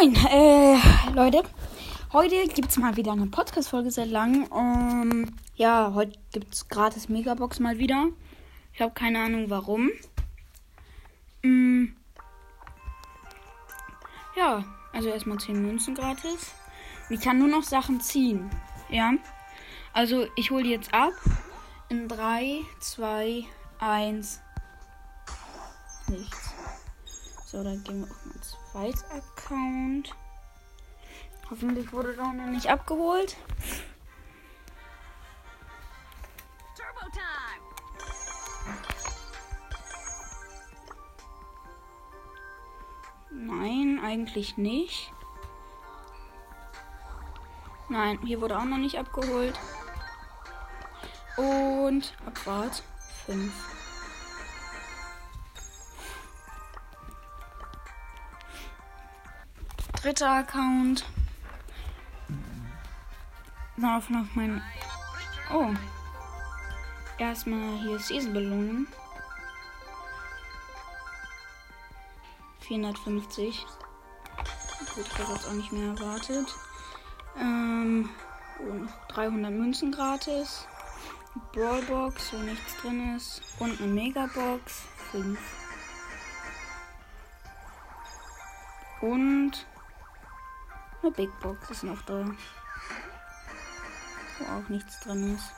Moin, äh, Leute. Heute gibt es mal wieder eine Podcast-Folge sehr lang. Ähm, ja, heute gibt es gratis Megabox mal wieder. Ich habe keine Ahnung warum. Mm, ja, also erstmal 10 Münzen gratis. Und ich kann nur noch Sachen ziehen. Ja. Also ich hole jetzt ab. In 3, 2, 1. Nichts. So, dann gehen wir auf meinen zweiten Account. Hoffentlich wurde doch noch nicht abgeholt. Nein, eigentlich nicht. Nein, hier wurde auch noch nicht abgeholt. Und Abfahrt 5. Dritter Account. Darauf noch mein. Oh. Erstmal hier Season-Belohnung. 450. Gut, ich habe auch nicht mehr erwartet. Ähm, und 300 Münzen gratis. Brawlbox, wo nichts drin ist. Und eine Megabox. 5. Und eine Big Box ist noch da. Wo auch nichts drin ist.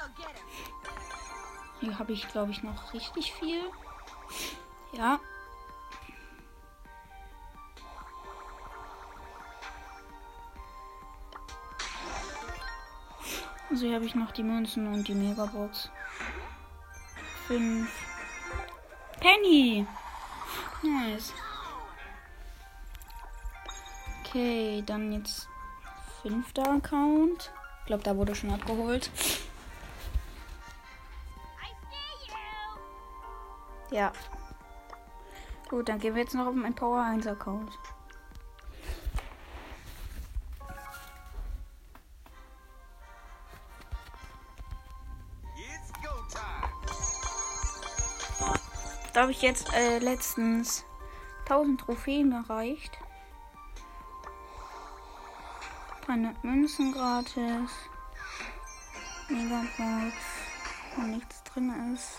Go get him! Hier habe ich, glaube ich, noch richtig viel. Ja. Also hier habe ich noch die Münzen und die Megabox. Fünf. Penny! Nice. Okay, dann jetzt fünfter Account. Ich glaube, da wurde schon abgeholt. Ja. Gut, dann gehen wir jetzt noch auf meinen Power 1 Account. Habe ich jetzt äh, letztens 1000 Trophäen erreicht. 300 Münzen gratis. Megabox. Wo nichts drin ist.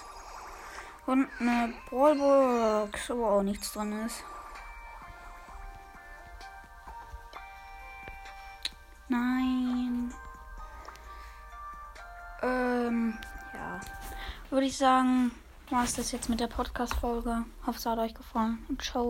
Und eine Brawlbox, wo auch nichts drin ist. Nein. Ähm, ja. Würde ich sagen, war es das jetzt mit der Podcast-Folge. Hoffe, es hat euch gefallen und ciao.